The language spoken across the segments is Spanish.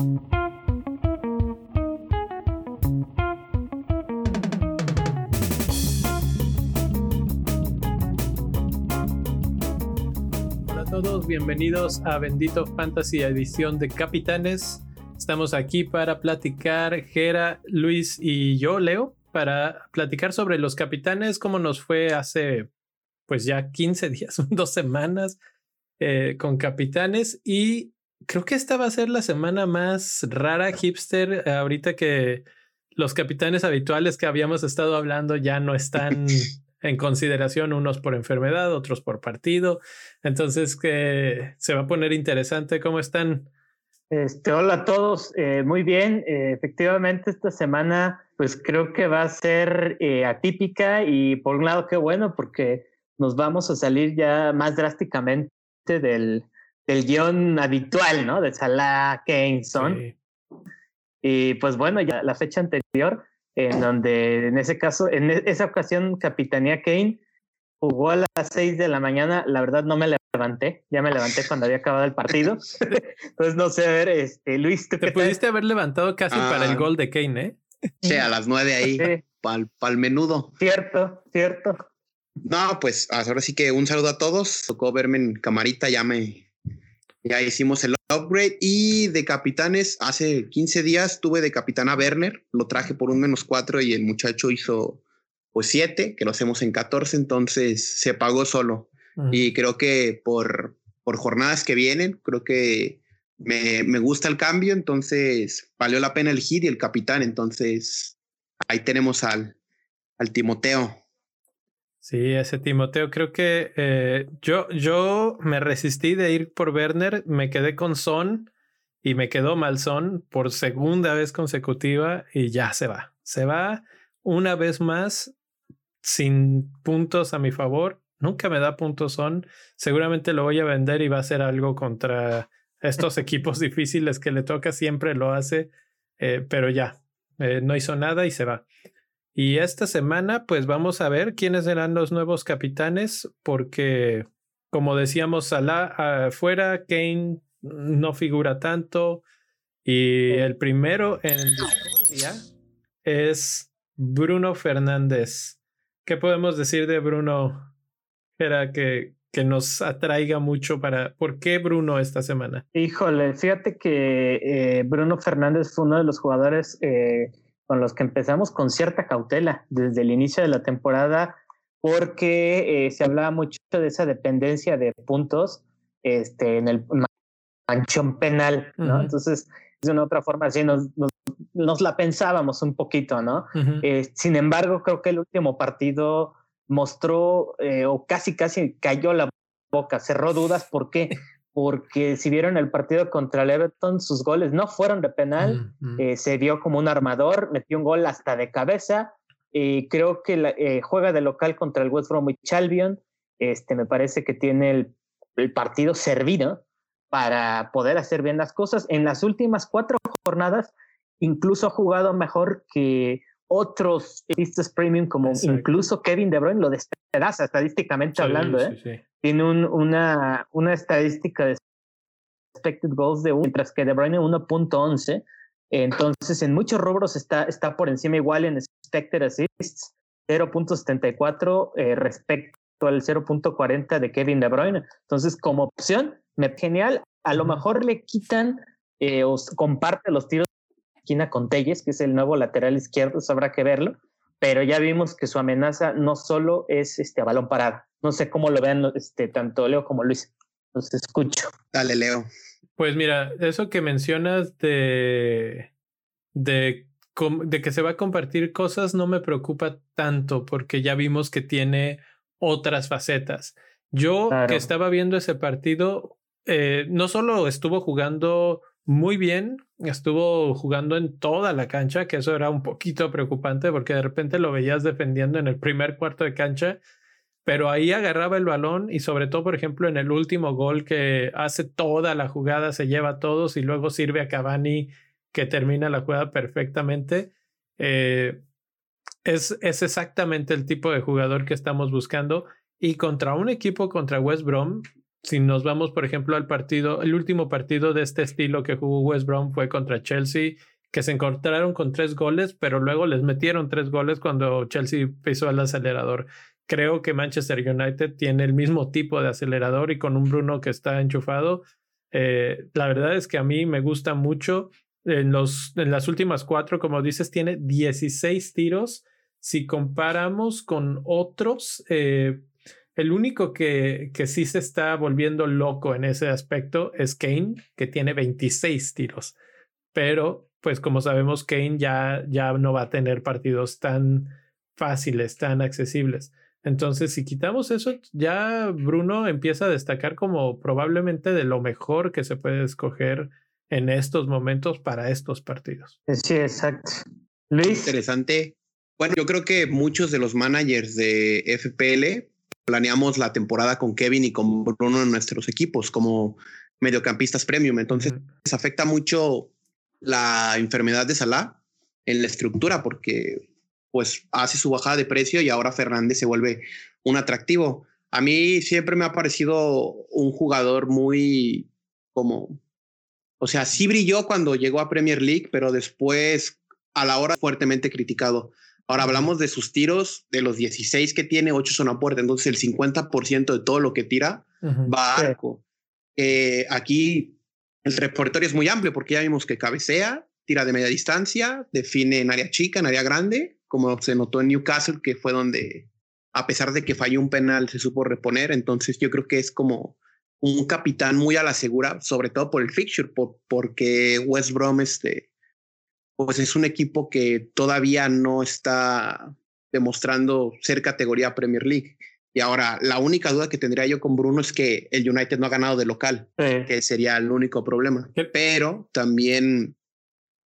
Hola a todos, bienvenidos a Bendito Fantasy edición de Capitanes. Estamos aquí para platicar Gera, Luis y yo, Leo, para platicar sobre los capitanes, cómo nos fue hace pues ya 15 días, dos semanas eh, con capitanes y creo que esta va a ser la semana más rara hipster ahorita que los capitanes habituales que habíamos estado hablando ya no están en consideración, unos por enfermedad, otros por partido. Entonces, que se va a poner interesante. ¿Cómo están? Este, hola a todos, eh, muy bien. Eh, efectivamente, esta semana, pues creo que va a ser eh, atípica y por un lado, qué bueno, porque nos vamos a salir ya más drásticamente del, del guion habitual, ¿no? De Salah Keyneson. Y pues bueno, ya la fecha anterior, en donde en ese caso, en e, esa ocasión, Capitanía Kane jugó a las seis de la mañana. La verdad no me levanté, ya me levanté cuando había acabado el partido. Entonces no sé, a ver, este, Luis, ¿tú Te pudiste haber levantado casi para el ah. gol de Kane, ¿eh? Sí, a las nueve ahí, para el menudo. Cierto, cierto. No, pues ahora sí que un saludo a todos. Tocó verme en camarita, ya me, ya hicimos el upgrade y de capitanes, hace 15 días tuve de capitán a Werner, lo traje por un menos 4 y el muchacho hizo pues 7, que lo hacemos en 14, entonces se pagó solo. Y creo que por, por jornadas que vienen, creo que me, me gusta el cambio, entonces valió la pena elegir y el capitán, entonces ahí tenemos al, al Timoteo. Sí, ese Timoteo, creo que eh, yo, yo me resistí de ir por Werner, me quedé con Son y me quedó mal Son por segunda vez consecutiva y ya se va. Se va una vez más sin puntos a mi favor. Nunca me da puntos Son. Seguramente lo voy a vender y va a hacer algo contra estos equipos difíciles que le toca, siempre lo hace, eh, pero ya, eh, no hizo nada y se va. Y esta semana, pues vamos a ver quiénes serán los nuevos capitanes, porque como decíamos, Salah afuera, Kane no figura tanto. Y el primero en es Bruno Fernández. ¿Qué podemos decir de Bruno? Era que, que nos atraiga mucho para... ¿Por qué Bruno esta semana? Híjole, fíjate que eh, Bruno Fernández fue uno de los jugadores eh, con los que empezamos con cierta cautela desde el inicio de la temporada, porque eh, se hablaba mucho de esa dependencia de puntos este, en el manchón penal, ¿no? Entonces, de una otra forma, así nos, nos, la pensábamos un poquito, ¿no? Eh, sin embargo, creo que el último partido mostró, eh, o casi, casi cayó la boca, cerró dudas, ¿por qué? Porque si vieron el partido contra el Everton, sus goles no fueron de penal, eh, se vio como un armador, metió un gol hasta de cabeza, y creo que eh, juega de local contra el West Bromwich Albion, este, me parece que tiene el, partido servido para poder hacer bien las cosas. En las últimas cuatro jornadas, incluso ha jugado mejor que otros artistas premium como incluso Kevin De Bruyne lo despedaza estadísticamente hablando, ¿eh? Tiene un, una, una estadística de expected goals de 1, mientras que De Bruyne 1.11. Entonces, en muchos rubros está, está por encima igual en expected assists, 0.74 eh, respecto al 0.40 de Kevin De Bruyne. Entonces, como opción, me genial. A lo mejor le quitan eh, o comparte los tiros esquina con Telles, que es el nuevo lateral izquierdo, eso habrá que verlo, pero ya vimos que su amenaza no solo es este, a balón parado. No sé cómo lo vean este, tanto Leo como Luis. Los escucho. Dale, Leo. Pues mira, eso que mencionas de, de, de que se va a compartir cosas no me preocupa tanto porque ya vimos que tiene otras facetas. Yo que estaba viendo ese partido, eh, no solo estuvo jugando muy bien, estuvo jugando en toda la cancha, que eso era un poquito preocupante porque de repente lo veías defendiendo en el primer cuarto de cancha, pero ahí agarraba el balón y sobre todo, por ejemplo, en el último gol que hace toda la jugada, se lleva a todos y luego sirve a Cavani que termina la jugada perfectamente. Eh, es, es exactamente el tipo de jugador que estamos buscando y contra un equipo contra West Brom si nos vamos, por ejemplo, al partido, el último partido de este estilo que jugó West Brom fue contra Chelsea, que se encontraron con tres goles, pero luego les metieron tres goles cuando Chelsea pisó el acelerador. Creo que Manchester United tiene el mismo tipo de acelerador y con un Bruno que está enchufado. Eh, la verdad es que a mí me gusta mucho. En, los, en las últimas cuatro, como dices, tiene 16 tiros. Si comparamos con otros, eh, el único que, que sí se está volviendo loco en ese aspecto es Kane, que tiene 26 tiros. Pero, pues como sabemos, Kane ya, ya no va a tener partidos tan fáciles, tan accesibles. Entonces, si quitamos eso, ya Bruno empieza a destacar como probablemente de lo mejor que se puede escoger en estos momentos para estos partidos. Sí, exacto. Luis. Interesante. Bueno, yo creo que muchos de los managers de FPL planeamos la temporada con Kevin y con Bruno en nuestros equipos como mediocampistas premium. Entonces, les afecta mucho la enfermedad de Salah en la estructura porque pues hace su bajada de precio y ahora Fernández se vuelve un atractivo. A mí siempre me ha parecido un jugador muy como, o sea, sí brilló cuando llegó a Premier League, pero después a la hora fuertemente criticado. Ahora hablamos de sus tiros, de los 16 que tiene, 8 son a puerta, entonces el 50% de todo lo que tira va a arco. Eh, aquí el repertorio es muy amplio porque ya vimos que cabecea, tira de media distancia, define en área chica, en área grande, como se notó en Newcastle, que fue donde, a pesar de que falló un penal, se supo reponer. Entonces yo creo que es como un capitán muy a la segura, sobre todo por el fixture, porque West Brom este, pues es un equipo que todavía no está demostrando ser categoría Premier League. Y ahora, la única duda que tendría yo con Bruno es que el United no ha ganado de local, que sería el único problema. Pero también,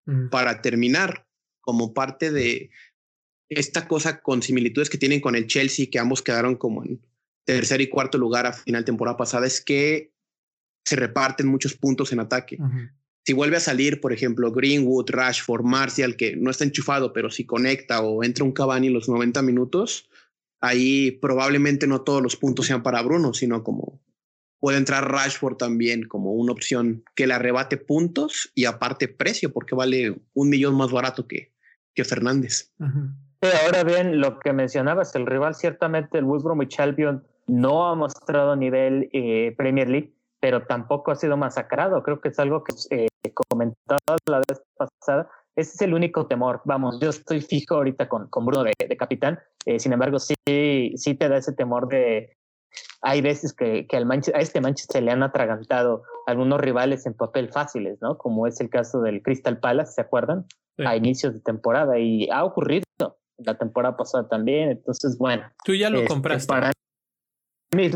mm. para terminar, como parte de, esta cosa con similitudes que tienen con el Chelsea, que ambos quedaron como en tercer y cuarto lugar a final temporada pasada, es que se reparten muchos puntos en ataque. Si vuelve a salir, por ejemplo, Greenwood, Rashford, Martial, que no está enchufado, pero si conecta o entra un Cavani los 90 minutos, ahí probablemente no todos los puntos sean para Bruno, sino como puede entrar Rashford también como una opción que le arrebate puntos y aparte precio, porque vale un millón más barato que, que Fernández ahora bien, lo que mencionabas, el rival, ciertamente el West Bromwich Albion no ha mostrado nivel eh, Premier League, pero tampoco ha sido masacrado. Creo que es algo que eh, comentaba la vez pasada. Ese es el único temor. Vamos, yo estoy fijo ahorita con, con Bruno de, capitán. Eh, sin embargo, sí, sí te da ese temor de. Hay veces que, que al a este Manchester le han atragantado algunos rivales en papel fáciles, ¿no? Como es el caso del Crystal Palace, ¿se acuerdan? A inicios de temporada. Y ha ocurrido la temporada pasada también. Entonces, bueno. Tú ya lo este, compraste. Para mí,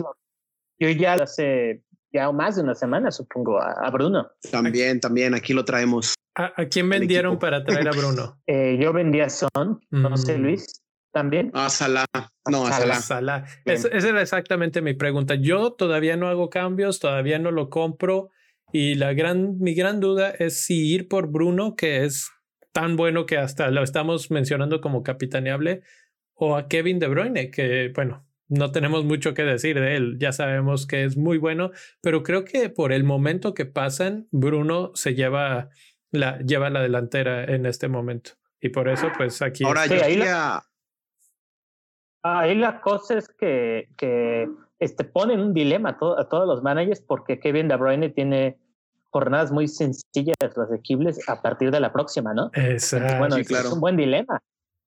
yo ya hace ya más de una semana, supongo, a, Bruno. También, también, aquí lo traemos. ¿A, quién vendieron para traer a Bruno? eh, yo vendía a Son, no sé, mm. Luis. También. A Salah. No, a Salah. Salah. esa era exactamente mi pregunta. Yo todavía no hago cambios, todavía no lo compro. Y la gran, mi gran duda es si ir por Bruno, que es tan bueno que hasta lo estamos mencionando como capitaneable, o a Kevin De Bruyne, que bueno, no tenemos mucho que decir de él, ya sabemos que es muy bueno, pero creo que por el momento que pasan, Bruno se lleva la, lleva la delantera en este momento. Y por eso, pues aquí. Ahora ahí, la, ahí la cosa es que, que este, ponen un dilema a, a todos los managers porque Kevin De Bruyne tiene jornadas muy sencillas, asequibles a partir de la próxima, ¿no? Exacto. Bueno, claro. es un buen dilema.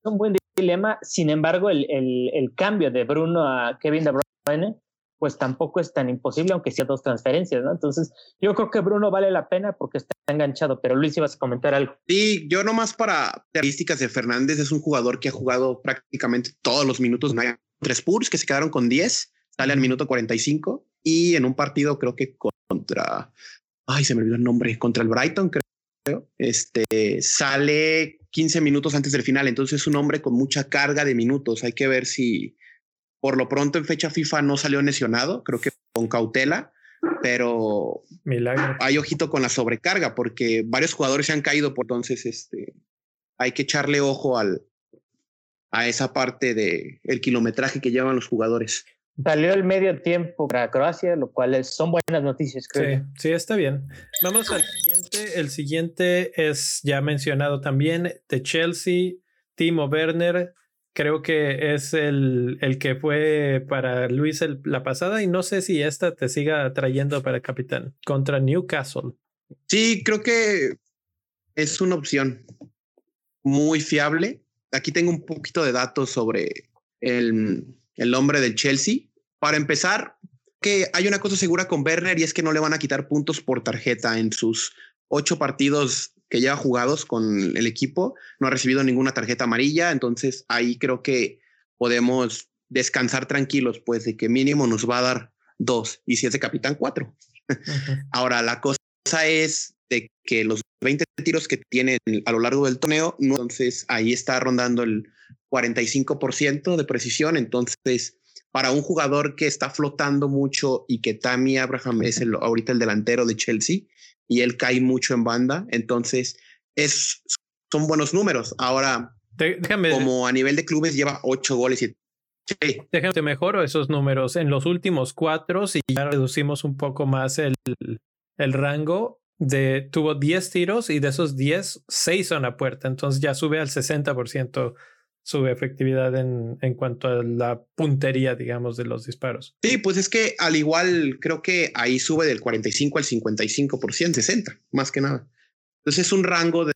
Es un buen dilema. Sin embargo, el, el, el, cambio de Bruno a Kevin De Bruyne, pues tampoco es tan imposible, aunque sea dos transferencias, ¿no? Entonces, yo creo que Bruno vale la pena porque está enganchado, pero Luis, ibas a comentar algo. Sí, yo nomás para características de Fernández, es un jugador que ha jugado prácticamente todos los minutos. Tres Spurs que se quedaron con 10, sale al minuto 45 y en un partido creo que contra ay, se me olvidó el nombre, contra el Brighton, creo. Este sale 15 minutos antes del final, entonces es un hombre con mucha carga de minutos. Hay que ver si por lo pronto en fecha FIFA no salió lesionado, creo que con cautela, pero Milagro. hay ojito con la sobrecarga porque varios jugadores se han caído, por entonces este hay que echarle ojo al a esa parte de el kilometraje que llevan los jugadores. Salió el medio tiempo para Croacia, lo cual son buenas noticias, creo. Sí, sí, está bien. Vamos al siguiente. El siguiente es ya mencionado también de Chelsea, Timo Werner. Creo que es el, el que fue para Luis la pasada y no sé si esta te siga trayendo para capitán contra Newcastle. Sí, creo que es una opción muy fiable. Aquí tengo un poquito de datos sobre el, el hombre del Chelsea. Para empezar, que hay una cosa segura con Werner y es que no le van a quitar puntos por tarjeta en sus ocho partidos que lleva jugados con el equipo. No ha recibido ninguna tarjeta amarilla, entonces ahí creo que podemos descansar tranquilos, pues de que mínimo nos va a dar dos y si es de capitán cuatro. Ahora, la cosa es de que los 20 tiros que tienen a lo largo del torneo, entonces ahí está rondando el 45% de precisión. Entonces, para un jugador que está flotando mucho y que Tammy Abraham es el, ahorita el delantero de Chelsea y él cae mucho en banda, entonces es, son buenos números. Ahora, déjame, como a nivel de clubes lleva ocho goles y Déjame mejoro esos números. En los últimos cuatro, si ya reducimos un poco más el, el rango, de, tuvo 10 tiros y de esos 10, 6 son a puerta. Entonces ya sube al 60% su efectividad en, en cuanto a la puntería, digamos, de los disparos. Sí, pues es que al igual creo que ahí sube del 45 al 55%, 60, más que nada. Entonces es un rango de,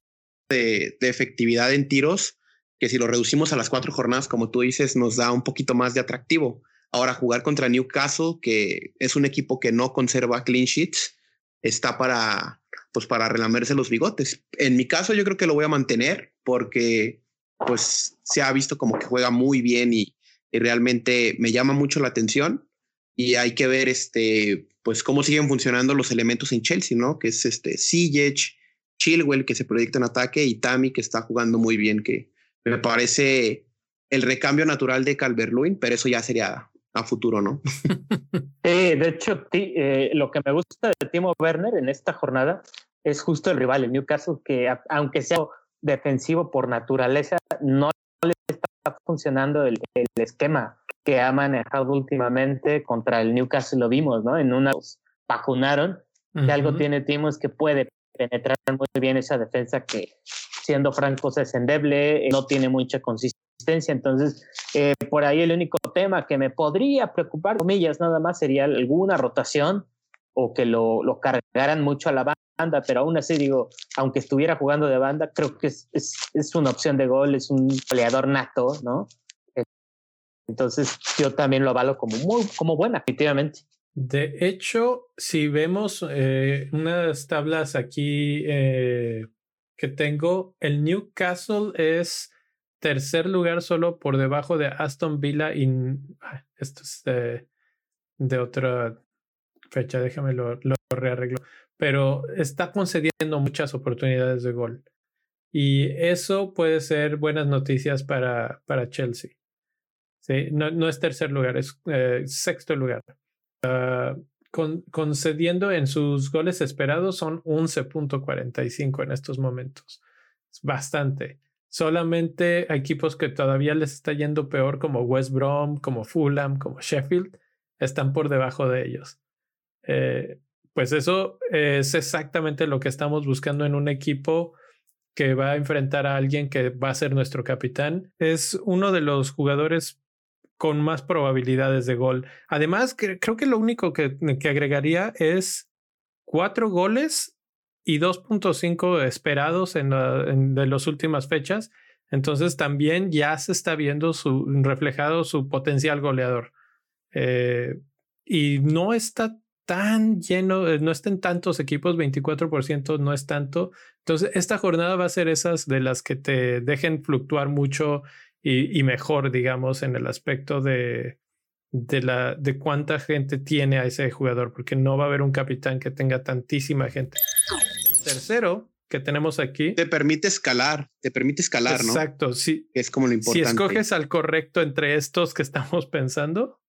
de, efectividad en tiros que si lo reducimos a las cuatro jornadas, como tú dices, nos da un poquito más de atractivo. Ahora jugar contra Newcastle, que es un equipo que no conserva clean sheets, está para, pues para relamerse los bigotes. En mi caso, yo creo que lo voy a mantener porque pues se ha visto como que juega muy bien y, y realmente me llama mucho la atención y hay que ver este pues cómo siguen funcionando los elementos en Chelsea, ¿no? Que es este Sijic, Chilwell que se proyecta en ataque y Tami que está jugando muy bien, que me parece el recambio natural de Calvert-Lewin, pero eso ya sería a futuro, ¿no? de hecho, eh, lo que me gusta de Timo Werner en esta jornada es justo el rival, el Newcastle, que aunque sea defensivo por naturaleza, no le está funcionando el, esquema que ha manejado últimamente contra el Newcastle, lo vimos, ¿no? En una vacunaron, que algo tiene Timo es que puede penetrar muy bien esa defensa que, siendo francos, es endeble, no tiene mucha consistencia entonces, eh, por ahí el único tema que me podría preocupar, comillas, nada más sería alguna rotación o que lo, lo cargaran mucho a la banda, pero aún así digo, aunque estuviera jugando de banda, creo que es, es, es una opción de gol, es un peleador nato, ¿no? Entonces yo también lo avalo como muy como buena, efectivamente. De hecho, si vemos eh, unas tablas aquí eh, que tengo, el Newcastle es tercer lugar solo por debajo de Aston Villa y esto es de, otra fecha, déjame lo, lo, rearreglo, pero está concediendo muchas oportunidades de gol y eso puede ser buenas noticias para, para Chelsea. Sí, no, no es tercer lugar, es eh, sexto lugar. Ah, concediendo en sus goles esperados son 11.45 en estos momentos. Es bastante solamente equipos que todavía les está yendo peor como West Brom, como Fulham, como Sheffield, están por debajo de ellos. Eh, pues eso es exactamente lo que estamos buscando en un equipo que va a enfrentar a alguien que va a ser nuestro capitán. Es uno de los jugadores con más probabilidades de gol. Además, creo que lo único que, que agregaría es cuatro goles y 2.5 esperados en, de las últimas fechas. Entonces también ya se está viendo su, reflejado su potencial goleador. Eh, y no está tan lleno, eh, no están tantos equipos, 24% no es tanto. Entonces, esta jornada va a ser esas de las que te dejen fluctuar mucho y, y mejor, digamos, en el aspecto de, de, la, de cuánta gente tiene a ese jugador, porque no va a haber un capitán que tenga tantísima gente. Tercero que tenemos aquí. Te permite escalar, te permite escalar, ¿no? Exacto, sí. Es como lo importante. Si escoges al correcto entre estos que estamos pensando,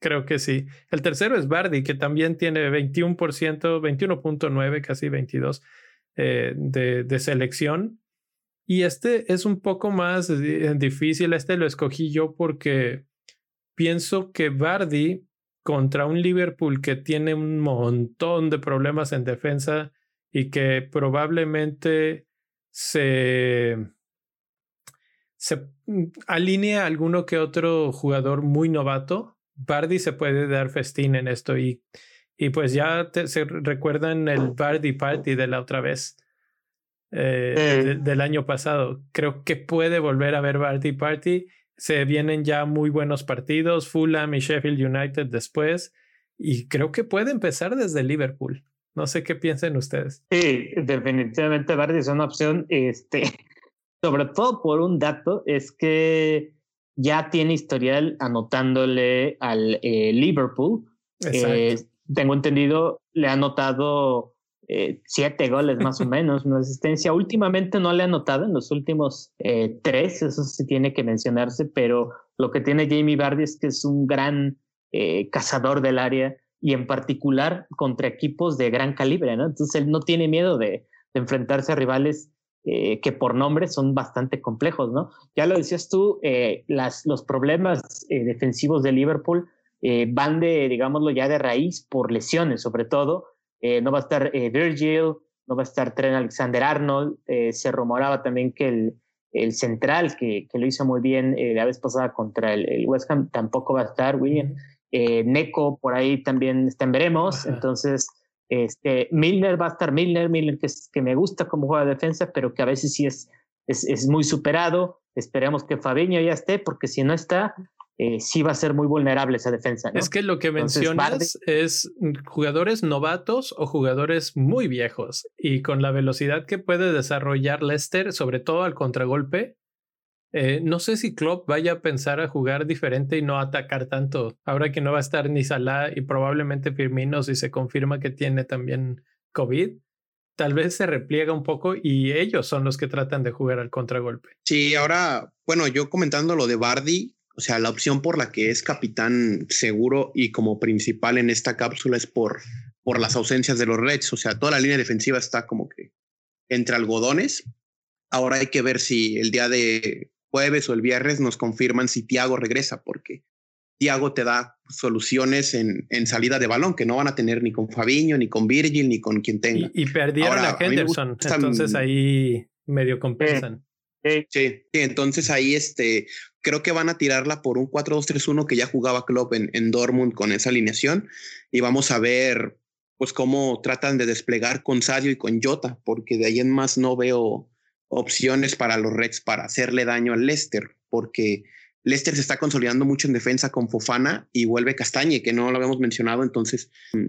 creo que sí. El tercero es Bardi, que también tiene 21%, 21.9, casi 22 eh, de, de selección. Y este es un poco más difícil. Este lo escogí yo porque pienso que Bardi contra un Liverpool que tiene un montón de problemas en defensa y que probablemente se, se mm, alinea a alguno que otro jugador muy novato, Bardi se puede dar festín en esto y, y pues ya se recuerdan el Bardi Party de la otra vez. Eh, del año pasado. Creo que puede volver a ver Bardi Party se vienen ya muy buenos partidos, Fulham y Sheffield United después, y creo que puede empezar desde Liverpool. No sé qué piensen ustedes. Sí, definitivamente Bardi es una opción, este, sobre todo por un dato, es que ya tiene historial anotándole al eh, Liverpool. Eh, tengo entendido, le ha anotado eh, siete goles más o menos, una asistencia. Últimamente no le ha anotado en los últimos tres, eso sí tiene que mencionarse, pero lo que tiene Jamie Vardy es que es un gran cazador del área y en particular contra equipos de gran calibre, ¿no? Entonces él no tiene miedo de, enfrentarse a rivales que por nombre son bastante complejos, ¿no? Ya lo decías tú, las, los problemas defensivos de Liverpool van de, digámoslo ya de raíz por lesiones sobre todo, eh, no va a estar eh, Virgil, no va a estar Trent Alexander Arnold. Eh, se rumoraba también que el, el central, que, que, lo hizo muy bien la vez pasada contra el, West Ham, tampoco va a estar, William. Neko por ahí también está en veremos. Entonces, este, Milner va a estar Milner, Milner que, que me gusta como juega de defensa, pero que a veces sí es, es, es muy superado. Esperemos que Fabiño ya esté, porque si no está, eh, sí va a ser muy vulnerable esa defensa. Es que lo que mencionas es jugadores novatos o jugadores muy viejos y con la velocidad que puede desarrollar Leicester, sobre todo al contragolpe. Eh, no sé si Klopp vaya a pensar a jugar diferente y no atacar tanto. Ahora que no va a estar ni Salah y probablemente Firmino si se confirma que tiene también COVID tal vez se repliega un poco y ellos son los que tratan de jugar al contragolpe. Sí, ahora, bueno, yo comentando lo de Bardi, o sea, la opción por la que es capitán seguro y como principal en esta cápsula es por, por las ausencias de los Reds. O sea, toda la línea defensiva está como que entre algodones. Ahora hay que ver si el día de jueves o el viernes nos confirman si Tiago regresa, porque Tiago te da soluciones en, en, salida de balón que no van a tener ni con Fabiño, ni con Virgil, ni con quien tenga. Y, perdieron a Henderson, entonces ahí medio compensan. Sí, sí, entonces ahí este, creo que van a tirarla por un 4-2-3-1 que ya jugaba Klopp en, en Dortmund con esa alineación y vamos a ver pues cómo tratan de desplegar con Sadio y con Jota, porque de ahí en más no veo opciones para los Reds para hacerle daño al Leicester, porque Leicester se está consolidando mucho en defensa con Fofana y vuelve Castañe, que no lo habíamos mencionado, entonces, mm,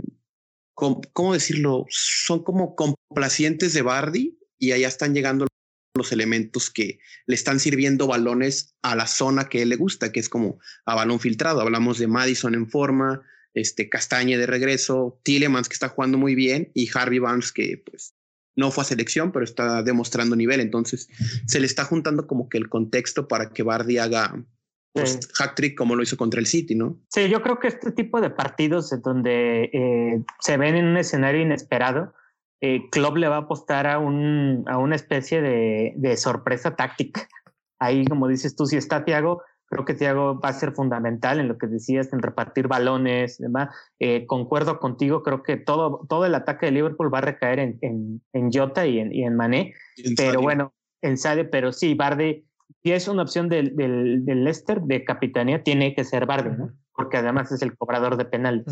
¿cómo decirlo? Son como complacientes de Bardi y allá están llegando los elementos que le están sirviendo balones a la zona que él le gusta, que es como a balón filtrado. Hablamos de Madison en forma, este Castañe de regreso, Tillemans que está jugando muy bien y Harvey Barnes que pues no fue a selección, pero está demostrando nivel. Entonces se le está juntando como que el contexto para que Bardi haga pues, hack trick como lo hizo contra el City, ¿no? Sí, yo creo que este tipo de partidos donde eh, se ven en un escenario inesperado, eh, Klopp le va a apostar a, un, a una especie de, de, sorpresa táctica. Ahí, como dices tú, si está Thiago, creo que Thiago va a ser fundamental en lo que decías, en repartir balones, demás. Eh, concuerdo contigo, creo que todo, todo el ataque de Liverpool va a recaer en, en, en Jota y en, y en Mané. pero bueno, en Sade, pero sí, Bardi, si es una opción del, del, del, Leicester de capitanía, tiene que ser Bardi, ¿no? Porque además es el cobrador de penales.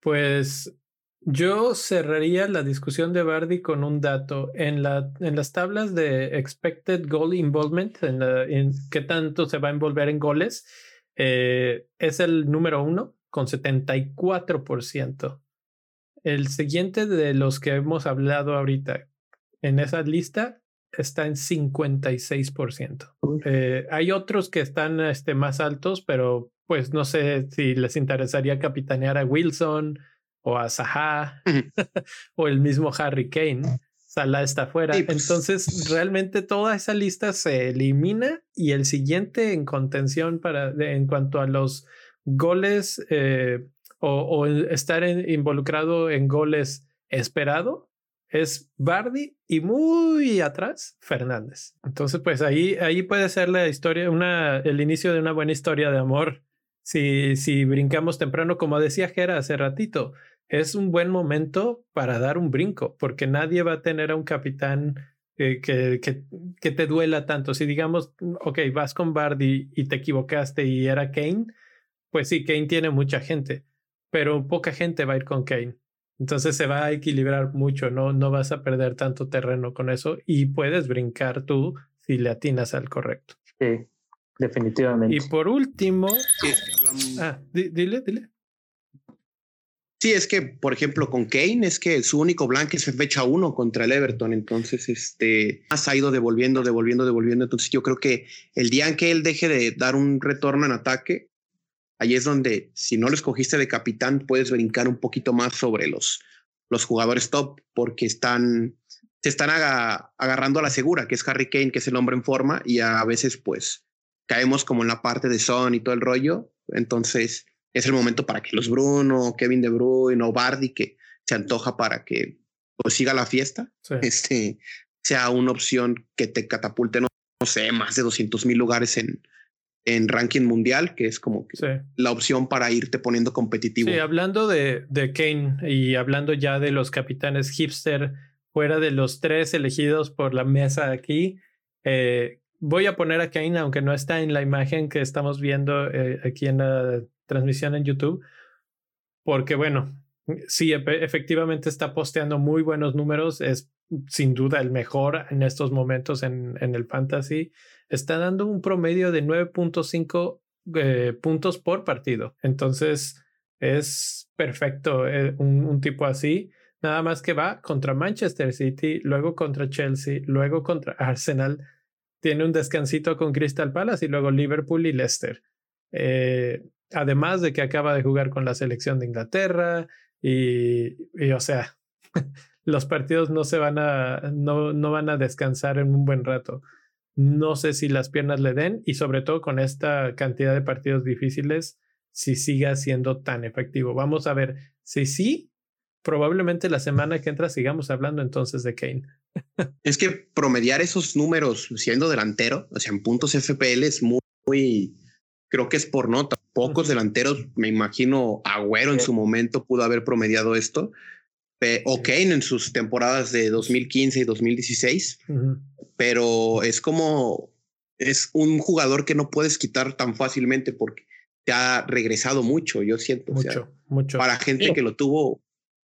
Pues yo cerraría la discusión de Bardi con un dato. En, la, en las tablas de expected goal involvement, en, en qué tanto se va a envolver en goles, eh, es el número uno con 74%. El siguiente de los que hemos hablado ahorita en esa lista está en 56%. Eh, hay otros que están este, más altos, pero pues no sé si les interesaría capitanear a Wilson o a Zaha o el mismo Harry Kane. Salah está fuera. Pues, Entonces, realmente toda esa lista se elimina y el siguiente en contención para en cuanto a los goles eh, o, estar involucrado en goles esperado es Bardi y muy atrás Fernández. Entonces, pues ahí, ahí puede ser la historia, una, el inicio de una buena historia de amor si, si brincamos temprano, como decía Gera hace ratito, es un buen momento para dar un brinco, porque nadie va a tener a un capitán que, que, que, te duela tanto. Si digamos, ok, vas con Bardi y te equivocaste y era Kane, pues sí, Kane tiene mucha gente, pero poca gente va a ir con Kane. Entonces se va a equilibrar mucho, no, no vas a perder tanto terreno con eso y puedes brincar tú si le atinas al correcto. Sí, definitivamente. Y por último, ah, dile, dile. Sí, es que, por ejemplo, con Kane, es que su único blanque es fecha uno contra el Everton. Entonces, este ha ido devolviendo, devolviendo, devolviendo. Entonces, yo creo que el día en que él deje de dar un retorno en ataque, ahí es donde, si no lo escogiste de capitán, puedes brincar un poquito más sobre los, los jugadores top, porque están, se están agarrando a la segura, que es Harry Kane, que es el hombre en forma, y a veces, pues, caemos como en la parte de Son y todo el rollo. Entonces, es el momento para que los Bruno, Kevin De Bruyne o Bardi, que se antoja para que pues, siga la fiesta, este, sea una opción que te catapulte, no, sé, más de 200 mil lugares en, en ranking mundial, que es como la opción para irte poniendo competitivo. Sí, hablando de, de Kane y hablando ya de los capitanes hipster, fuera de los tres elegidos por la mesa aquí, eh, voy a poner a Kane, aunque no está en la imagen que estamos viendo eh, aquí en la transmisión en YouTube, porque bueno, sí, efectivamente está posteando muy buenos números, es sin duda el mejor en estos momentos en, el fantasy, está dando un promedio de 9.5 eh, puntos por partido, entonces es perfecto eh, un, un tipo así. Nada más que va contra Manchester City, luego contra Chelsea, luego contra Arsenal, tiene un descansito con Crystal Palace y luego Liverpool y Leicester. Eh, además de que acaba de jugar con la selección de Inglaterra y, o sea, los partidos no se van a, no, no van a descansar en un buen rato. No sé si las piernas le den y sobre todo con esta cantidad de partidos difíciles, si siga siendo tan efectivo. Vamos a ver si sí, probablemente la semana que entra sigamos hablando entonces de Kane. es que promediar esos números siendo delantero, o sea, en puntos FPL es muy, muy creo que es por nota. Pocos delanteros, me imagino, Agüero en su momento pudo haber promediado esto, o Kane en sus temporadas de 2015 y 2016, pero es como, es un jugador que no puedes quitar tan fácilmente porque te ha regresado mucho, yo siento. Mucho, mucho. Para gente que lo tuvo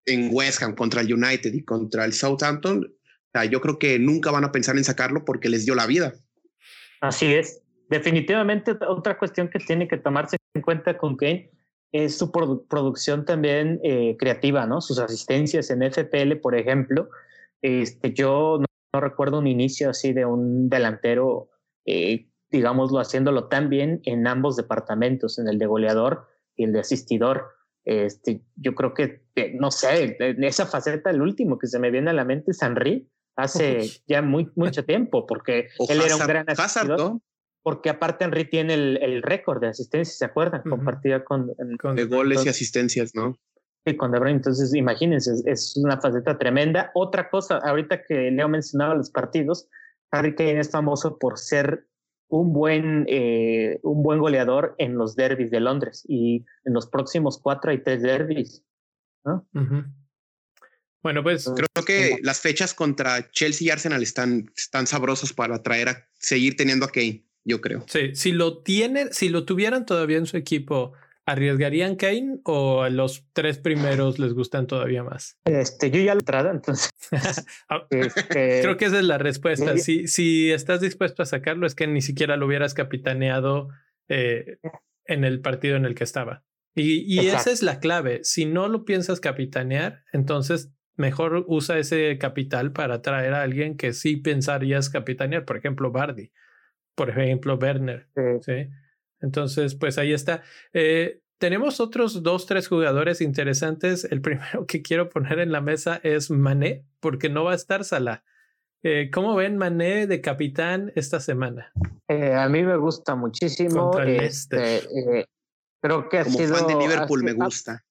en West Ham contra el United y contra el Southampton, yo creo que nunca van a pensar en sacarlo porque les dio la vida. Así es definitivamente otra cuestión que tiene que tomarse en cuenta con Kane es su producción también eh, creativa, ¿no? Sus asistencias en FPL, por ejemplo. Este, yo no, recuerdo un inicio así de un delantero, eh, digámoslo, haciéndolo tan bien en ambos departamentos, en el de goleador y el de asistidor. Este, yo creo que, no sé, en esa faceta, el último que se me viene a la mente es Henry, hace ya muy, mucho tiempo, porque él era un gran asistidor porque aparte Henry tiene el, el récord de asistencias, ¿se acuerdan? Compartida con, con, De goles y asistencias, ¿no? Sí, con De Bruyne. Entonces, imagínense, es, una faceta tremenda. Otra cosa, ahorita que Leo mencionaba los partidos, Harry Kane es famoso por ser un buen, eh, un buen goleador en los derbis de Londres y en los próximos cuatro hay tres derbis. ¿no? Bueno, pues creo que las fechas contra Chelsea y Arsenal están, están sabrosas para traer a seguir teniendo a Kane yo creo. Sí, si lo tienen, si lo tuvieran todavía en su equipo, ¿arriesgarían Kane o a los tres primeros les gustan todavía más? Este, yo ya lo entrada, entonces. Ah, este, creo que esa es la respuesta. Si, si estás dispuesto a sacarlo, es que ni siquiera lo hubieras capitaneado eh, en el partido en el que estaba. Y, y esa es la clave. Si no lo piensas capitanear, entonces mejor usa ese capital para traer a alguien que sí pensarías capitanear, por ejemplo, Bardi por ejemplo, Werner. Sí. Entonces, pues ahí está. Eh, tenemos otros dos, tres jugadores interesantes. El primero que quiero poner en la mesa es Mané, porque no va a estar Salah. Eh, ¿Cómo ven Mané de capitán esta semana? Eh, a mí me gusta muchísimo. Este, creo que ha como sido, fan de Liverpool me gusta.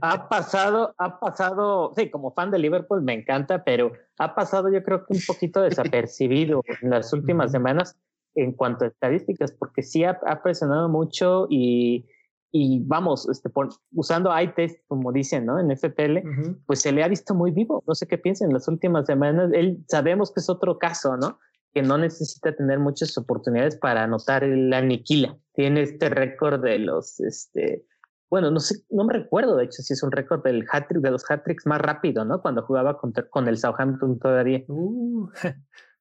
Ha pasado, ha pasado, sí, como fan de Liverpool me encanta, pero ha pasado yo creo que un poquito desapercibido en las últimas semanas en cuanto a estadísticas, porque sí ha, presionado mucho y, y vamos, este, usando iTest, como dicen, ¿no? En FPL, pues se le ha visto muy vivo. No sé qué piensan en las últimas semanas. Él sabemos que es otro caso, ¿no? Que no necesita tener muchas oportunidades para anotar el aniquila. Tiene este récord de los, este, bueno, no sé, no me recuerdo de hecho si es un récord del hat de los hat tricks más rápido, ¿no? Cuando jugaba con, con el Southampton todavía. Uh,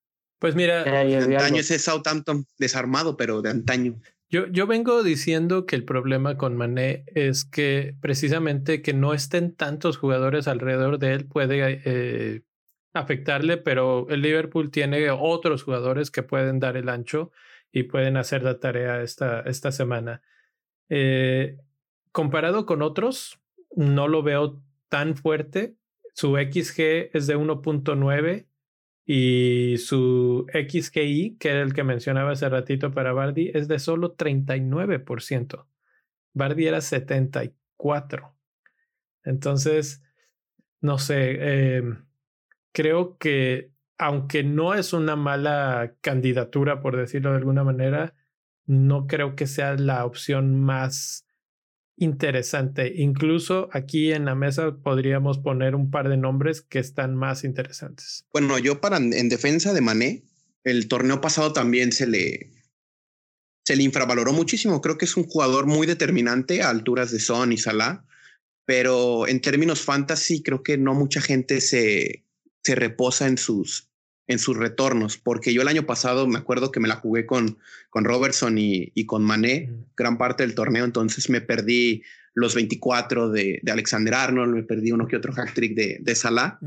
pues mira, de antaño ese Southampton desarmado, pero de antaño. Yo, yo vengo diciendo que el problema con Mané es que precisamente que no estén tantos jugadores alrededor de él puede eh, afectarle, pero el Liverpool tiene otros jugadores que pueden dar el ancho y pueden hacer la tarea esta, esta semana. Eh, comparado con otros, no lo veo tan fuerte. Su XG es de 1.9 y su XGI, que era el que mencionaba hace ratito para Bardi, es de solo 39%. Bardi era 74%. Entonces, no sé, em, creo que aunque no es una mala candidatura, por decirlo de alguna manera, no creo que sea la opción más interesante. Incluso aquí en la mesa podríamos poner un par de nombres que están más interesantes. Bueno, yo para en defensa de Mané, el torneo pasado también se le se le infravaloró muchísimo. Creo que es un jugador muy determinante a alturas de Son y Salah, pero en términos fantasy creo que no mucha gente se, se reposa en sus en sus retornos, porque yo el año pasado me acuerdo que me la jugué con, con Robertson y, y con Mané gran parte del torneo, entonces me perdí los 24 de, de Alexander Arnold, me perdí uno que otro hack trick de, de Salah,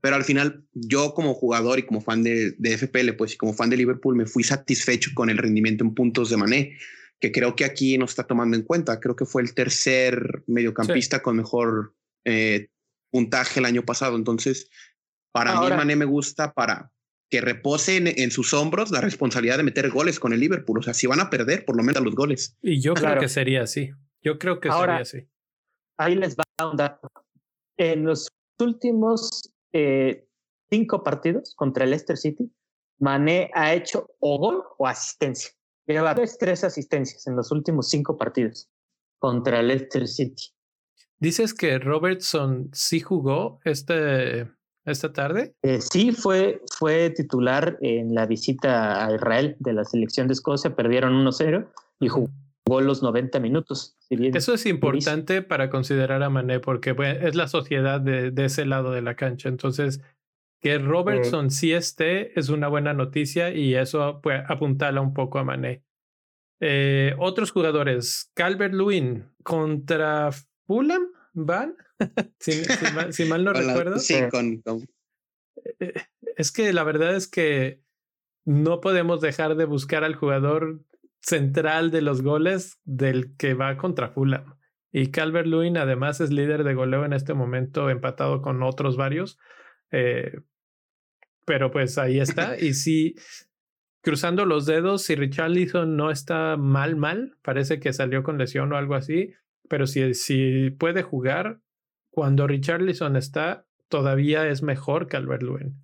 pero al final yo como jugador y como fan de, de, FPL, pues y como fan de Liverpool, me fui satisfecho con el rendimiento en puntos de Mané, que creo que aquí no está tomando en cuenta, creo que fue el tercer mediocampista con mejor eh, puntaje el año pasado, entonces para mí Mané me gusta para, que repose en, sus hombros la responsabilidad de meter goles con el Liverpool. O sea, si van a perder, por lo menos los goles. Y yo creo que sería así. Yo creo que sería así. Ahí les va un dato. En los últimos eh, cinco partidos contra el Leicester City, Mané ha hecho o gol o asistencia. Lleva tres, tres asistencias en los últimos cinco partidos contra el Leicester City. Dices que Robertson sí jugó este esta tarde? Eh, sí, fue, fue titular en la visita a Israel de la selección de Escocia. Perdieron 1-0 y jugó los 90 minutos. Eso es importante para considerar a Mané porque es la sociedad de, de, ese lado de la cancha. Entonces, que Robertson sí esté es una buena noticia y eso puede apuntala un poco a Mané. Eh, otros jugadores, Calvert Lewin contra Fulham, ¿van? si, mal, no recuerdo. Sí, con, eh, Es que la verdad es que no podemos dejar de buscar al jugador central de los goles del que va contra Fulham. Y Calvert Lewin además es líder de goleo en este momento, empatado con otros varios. Eh, pero pues ahí está. y si cruzando los dedos, si Richarlison no está mal, mal, parece que salió con lesión o algo así, pero si, si puede jugar, cuando Richarlison está, todavía es mejor que Albert Lewin.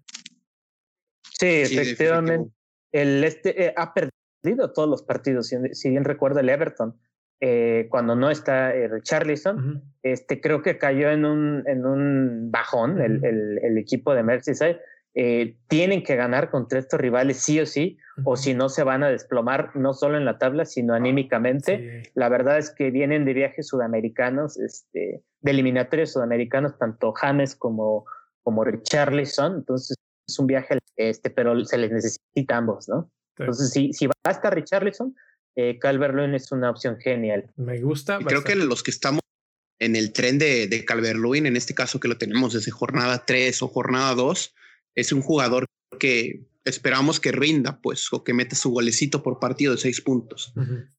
Sí, efectivamente. el este eh, ha perdido todos los partidos. Si, bien recuerda el Everton, eh, cuando no está eh, Richarlison, este, creo que cayó en un, en un bajón el, el, el, equipo de Merseyside eh, tienen que ganar contra estos rivales sí o sí, o si no se van a desplomar no solo en la tabla, sino anímicamente. La verdad es que vienen de viajes sudamericanos, este, de eliminatorios sudamericanos, tanto James como, como Richarlison, entonces es un viaje, este, pero se les necesita ambos, ¿no? Entonces, si, si va a estar Richarlison, eh, calvert es una opción genial. Me gusta. creo que los que estamos en el tren de, de calvert en este caso que lo tenemos desde jornada 3 o jornada 2, es un jugador que esperamos que rinda, pues, o que meta su golecito por partido de seis puntos.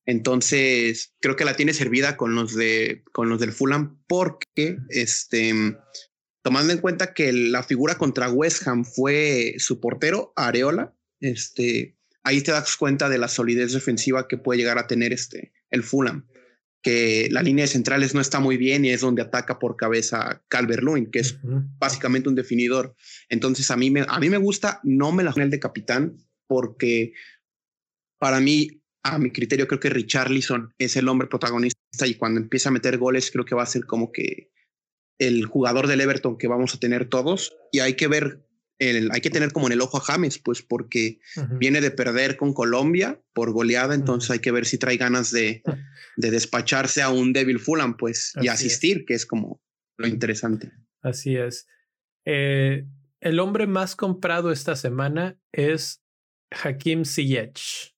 Entonces, creo que la tiene servida con los de con los del Fulham, porque este tomando en cuenta que la figura contra West Ham fue su portero, Areola, este, ahí te das cuenta de la solidez defensiva que puede llegar a tener este el Fulham que la línea de centrales no está muy bien y es donde ataca por cabeza Calvert Lewin, que es básicamente un definidor. Entonces a mí me, a mí me gusta, no me la el de capitán, porque para mí, a mi criterio, creo que Richarlison es el hombre protagonista y cuando empieza a meter goles, creo que va a ser como que el jugador del Everton que vamos a tener todos. Y hay que ver, el, hay que tener como en el ojo a James, pues porque viene de perder con Colombia por goleada, entonces hay que ver si trae ganas de, de despacharse a un débil Fulham, pues, y asistir, que es como lo interesante. Así es. Eh, el hombre más comprado esta semana es Hakim Ziyech.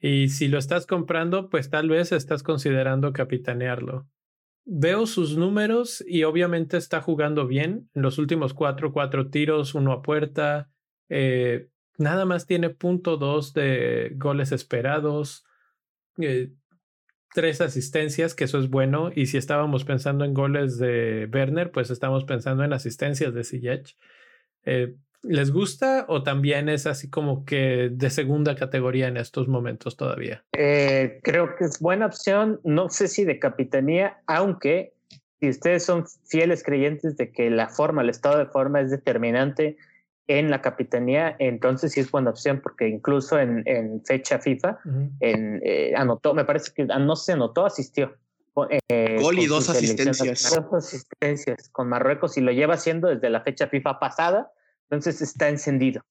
Y si lo estás comprando, pues tal vez estás considerando capitanearlo. Veo sus números y obviamente está jugando bien. En los últimos cuatro, cuatro tiros, uno a puerta. Eh, nada más tiene punto dos de goles esperados. Eh, tres asistencias, que eso es bueno. Y si estábamos pensando en goles de Werner, pues estamos pensando en asistencias de Ziyech. Eh, ¿Les gusta o también es así como que de segunda categoría en estos momentos todavía? Eh, creo que es buena opción, no sé si de capitanía, aunque si ustedes son fieles creyentes de que la forma, el estado de forma es determinante en la capitanía, entonces sí es buena opción porque incluso en, fecha FIFA en, eh, anotó, me parece que no se anotó, asistió. Eh, Gol y dos asistencias. Dos asistencias con Marruecos y lo lleva haciendo desde la fecha FIFA pasada entonces está encendido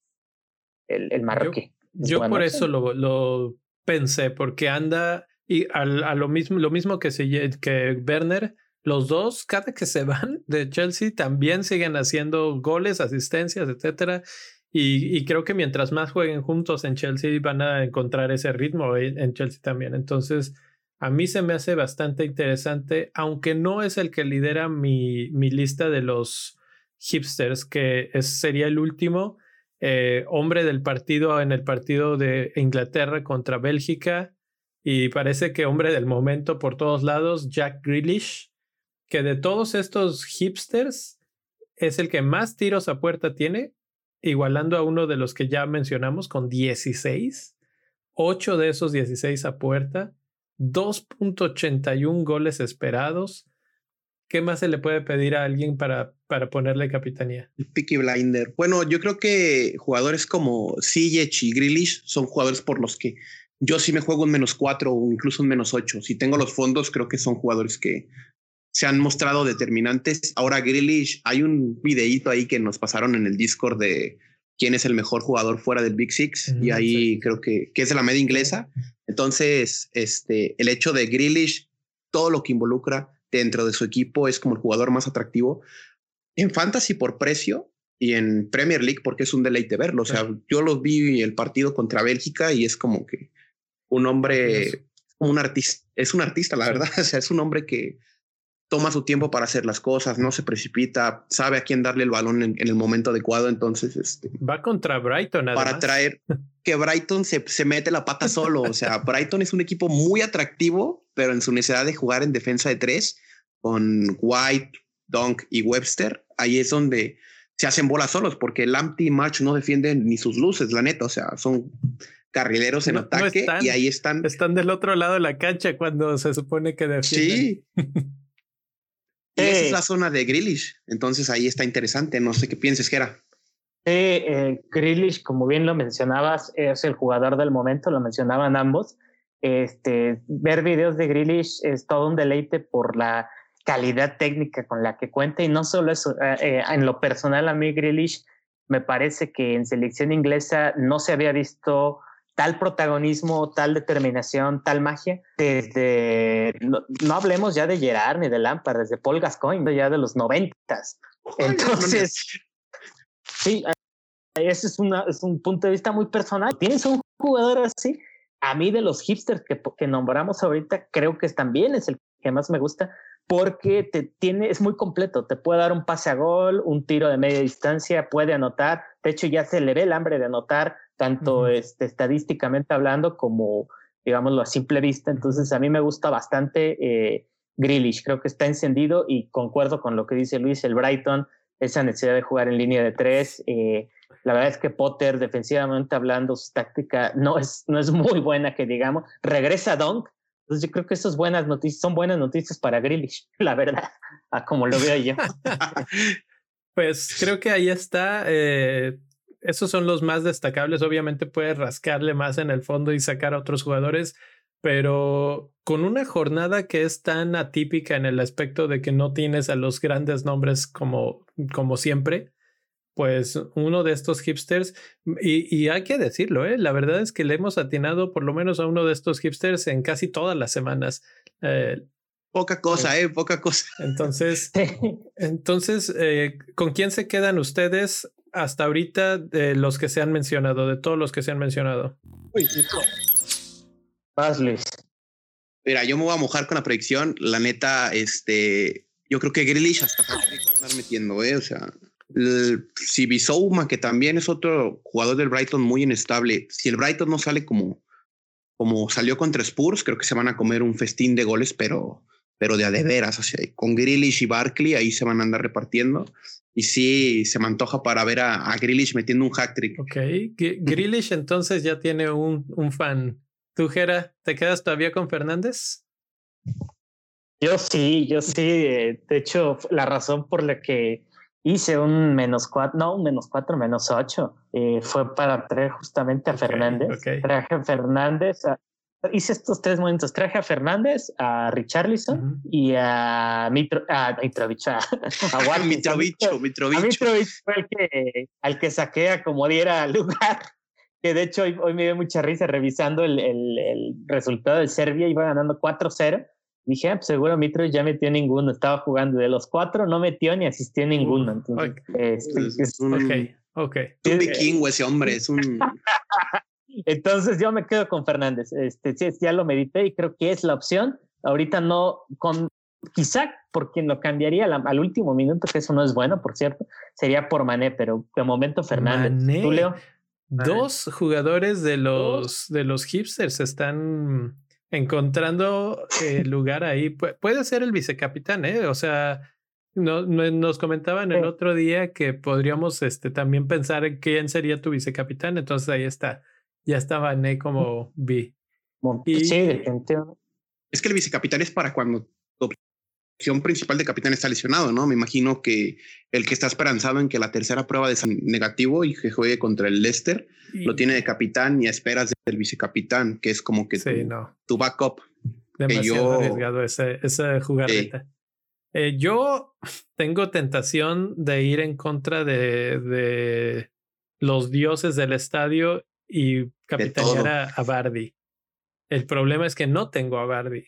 el, el marroquí. Yo, por eso lo, lo, pensé, porque anda y a, lo mismo, lo mismo que, se, que Werner, los dos, cada que se van de Chelsea, también siguen haciendo goles, asistencias, etcétera. Y, y, creo que mientras más jueguen juntos en Chelsea van a encontrar ese ritmo en Chelsea también. Entonces, a mí se me hace bastante interesante, aunque no es el que lidera mi, mi lista de los hipsters, que sería el último eh, hombre del partido en el partido de Inglaterra contra Bélgica. Y parece que hombre del momento por todos lados, Jack Grealish, que de todos estos hipsters es el que más tiros a puerta tiene, igualando a uno de los que ya mencionamos con 16. 8 de esos 16 a puerta, 2.81 goles esperados, ¿Qué más se le puede pedir a alguien para, para ponerle capitanía? El Picky Blinder. Bueno, yo creo que jugadores como Ziyech y Grealish son jugadores por los que yo sí me juego un menos cuatro o incluso un menos ocho. Si tengo los fondos, creo que son jugadores que se han mostrado determinantes. Ahora, Grealish, hay un videíto ahí que nos pasaron en el Discord de quién es el mejor jugador fuera del Big Six y ahí creo que, que es de la media inglesa. Entonces, este, el hecho de Grealish, todo lo que involucra, dentro de su equipo es como el jugador más atractivo. En fantasy por precio y en Premier League porque es un deleite verlo. O sea, yo los vi el partido contra Bélgica y es como que un hombre, un artista, es un artista, la verdad. O sea, es un hombre que toma su tiempo para hacer las cosas, no se precipita, sabe a quién darle el balón en, el momento adecuado. Entonces, este, va contra Brighton. Para traer que Brighton se, se mete la pata solo. O sea, Brighton es un equipo muy atractivo, pero en su necesidad de jugar en defensa de tres, con White, Dunk y Webster, ahí es donde se hacen bolas solos, porque el Ampty Match no defiende ni sus luces, la neta. O sea, son carrileros en ataque y ahí están. Están del otro lado de la cancha cuando se supone que defienden. Sí. esa es la zona de Grillish. Entonces ahí está interesante. No sé qué pienses, que era. Eh, Grealish, como bien lo mencionabas, es el jugador del momento, lo mencionaban ambos. Este, ver videos de Grealish es todo un deleite por la calidad técnica con la que cuenta y no solo eso, eh, eh, en lo personal a mí Grealish me parece que en selección inglesa no se había visto tal protagonismo, tal determinación, tal magia, desde, no, hablemos ya de Gerard ni de Lampard, desde Paul Gascoigne, ya de los noventas. Entonces, sí, ese es, una, es un punto de vista muy personal. Tienes un jugador así, a mí de los hipsters que, que nombramos ahorita, creo que también es el que más me gusta, porque te tiene, es muy completo, te puede dar un pase a gol, un tiro de media distancia, puede anotar, de hecho ya se le ve el hambre de anotar, tanto este, estadísticamente hablando como, digámoslo, a simple vista, entonces a mí me gusta bastante eh, Grealish, creo que está encendido y concuerdo con lo que dice Luis, el Brighton, esa necesidad de jugar en línea de tres, eh, la verdad es que Potter, defensivamente hablando, su táctica no es, no es muy buena, que digamos. Regresa Dunk, entonces yo creo que eso buenas noticias, son buenas noticias para Grealish, la verdad, a como lo veo yo. pues creo que ahí está. Eh, esos son los más destacables. Obviamente puedes rascarle más en el fondo y sacar a otros jugadores, pero con una jornada que es tan atípica en el aspecto de que no tienes a los grandes nombres como, como siempre, pues uno de estos hipsters, y, hay que decirlo, ¿eh? la verdad es que le hemos atinado por lo menos a uno de estos hipsters en casi todas las semanas. Eh, poca cosa, eh, poca cosa. Entonces, entonces eh, ¿con quién se quedan ustedes hasta ahorita de los que se han mencionado, de todos los que se han mencionado? Uy, Luis. Mira, yo me voy a mojar con la predicción. La neta, este, yo creo que Grealish hasta va a estar metiendo, ¿eh? O sea, si Bisouma, que también es otro jugador del Brighton muy inestable, si el Brighton no sale como, como salió contra Spurs, creo que se van a comer un festín de goles, pero, pero de a de veras. O sea, con Grealish y Barkley ahí se van a andar repartiendo. Y sí, se me antoja para ver a, a Grealish metiendo un hack trick. Ok, Grealish entonces ya tiene un, un fan ¿Tú, Jera, te quedas todavía con Fernández? Yo sí, yo sí. Eh, de hecho, la razón por la que hice un menos cuatro, no, un menos cuatro, menos ocho, eh, fue para traer justamente a Fernández. Traje a Fernández, hice estos tres momentos. Traje a Fernández, a Richarlison y a, Mitro, a Mitrovic. A, a Mitrovic, Mitrovic. A Mitrovic fue el que, al que saqué a como diera lugar que de hecho hoy, me dio mucha risa revisando el, el, resultado de Serbia, iba ganando 4-0. Dije, ah, pues seguro Mitro ya metió ninguno, estaba jugando. De los cuatro no metió ni asistió ninguno. Entonces, este, es, un, okay, okay. un vikingo ese hombre, es un... Entonces yo me quedo con Fernández. Este, ya lo medité y creo que es la opción. Ahorita no, con, quizá por quien lo cambiaría al, último minuto, que eso no es bueno, por cierto, sería por Mané, pero de momento Fernández. Mané. ¿Tú, Leo? Dos jugadores de los, de los hipsters están encontrando eh, lugar ahí. puede ser el vicecapitán, ¿eh? O sea, no, nos comentaban el otro día que podríamos este, también pensar en quién sería tu vicecapitán. Entonces ahí está. Ya estaba Vané como B. Sí, Es que el vicecapitán es para cuando principal de capitán está lesionado, ¿no? Me imagino que el que está esperanzado en que la tercera prueba de negativo y que juegue contra el Leicester lo tiene de capitán y a esperas del vicecapitán, que es como que tu, backup. Demasiado arriesgado ese, jugarreta. Eh, yo tengo tentación de ir en contra de, de los dioses del estadio y capitanear a, a Bardi. El problema es que no tengo a Bardi.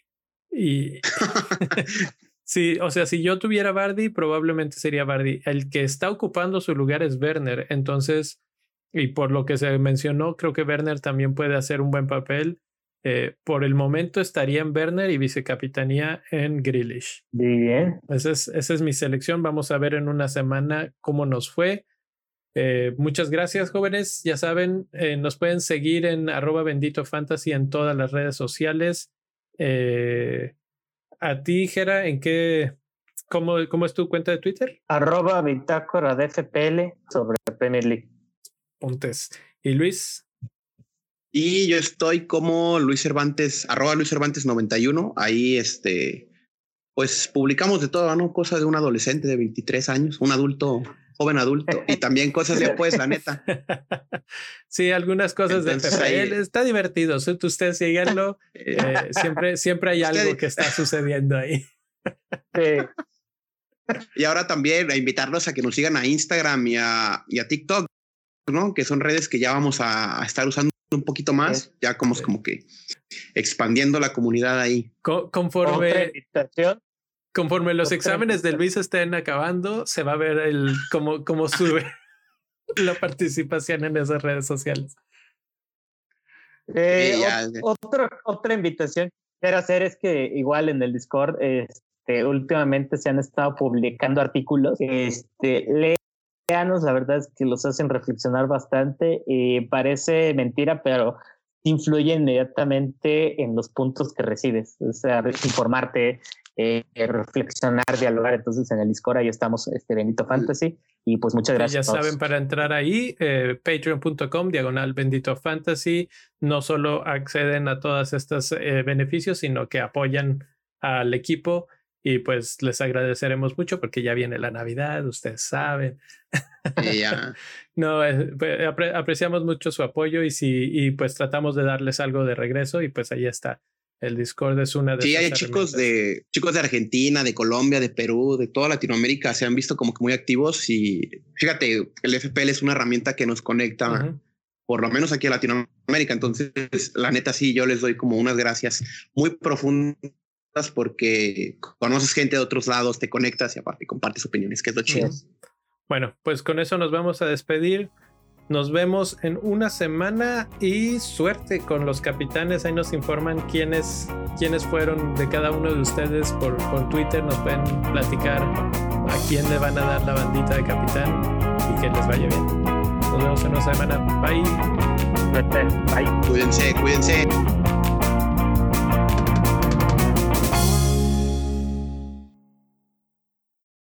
Y Sí, o sea, si yo tuviera Bardi, probablemente sería Bardi. El que está ocupando su lugar es Werner. Entonces, y por lo que se mencionó, creo que Werner también puede hacer un buen papel. Eh, por el momento estaría en Werner y vicecapitanía en Grealish. Bien. Esa es, esa es mi selección. Vamos a ver en una semana cómo nos fue. Eh, muchas gracias, jóvenes. Ya saben, eh, nos pueden seguir en arroba bendito fantasy en todas las redes sociales. Eh, a ti, Jera, ¿en qué, cómo, cómo es tu cuenta de Twitter? Arroba bitácora de FPL sobre Premier League. Pontes. ¿Y Luis? Y yo estoy como Luis Cervantes, arroba Luis Cervantes 91. Ahí, este, pues publicamos de todo, ¿no? Cosas de un adolescente de 23 años, un adulto joven adulto y también cosas de pues, la neta. Sí, algunas cosas de FPL. Está divertido. Ustedes síganlo. Eh, siempre, siempre hay algo que está sucediendo ahí. Y ahora también a invitarlos a que nos sigan a Instagram y a, y a TikTok, ¿no? Que son redes que ya vamos a, estar usando un poquito más. Ya como, como que expandiendo la comunidad ahí. conforme Conforme los exámenes de Luis estén acabando, se va a ver el cómo, cómo sube la participación en esas redes sociales. Eh, otra, otra invitación que quiero hacer es que igual en el Discord, este, últimamente se han estado publicando artículos. Este, léanos, la verdad es que los hacen reflexionar bastante. y parece mentira, pero influye inmediatamente en los puntos que recibes. O sea, informarte, eh, reflexionar, dialogar. Entonces en el Discord ahí estamos, este Bendito Fantasy. Y pues muchas gracias. Ya saben, para entrar ahí, eh, patreon.com, diagonal Bendito Fantasy, no solo acceden a todos estos eh, beneficios, sino que apoyan al equipo Y pues les agradeceremos mucho porque ya viene la Navidad, ustedes saben. no, eh, pues, apreciamos mucho su apoyo y, si, y pues tratamos de darles algo de regreso y pues ahí está. El Discord es una de Sí, hay chicos de chicos de Argentina, de Colombia, de Perú, de toda Latinoamérica se han visto como que muy activos y fíjate, el FPL es una herramienta que nos conecta por lo menos aquí a Latinoamérica. Entonces, la neta sí, yo les doy como unas gracias muy profundas porque conoces gente de otros lados, te conectas y aparte compartes opiniones, que es lo chido. Bueno, pues con eso nos vamos a despedir. Nos vemos en una semana y suerte con los capitanes. Ahí nos informan quiénes, quiénes fueron de cada uno de ustedes por, por Twitter. Nos pueden platicar a quién le van a dar la bandita de capitán y que les vaya bien. Nos vemos en una semana. Bye. Bye. Cuídense, cuídense.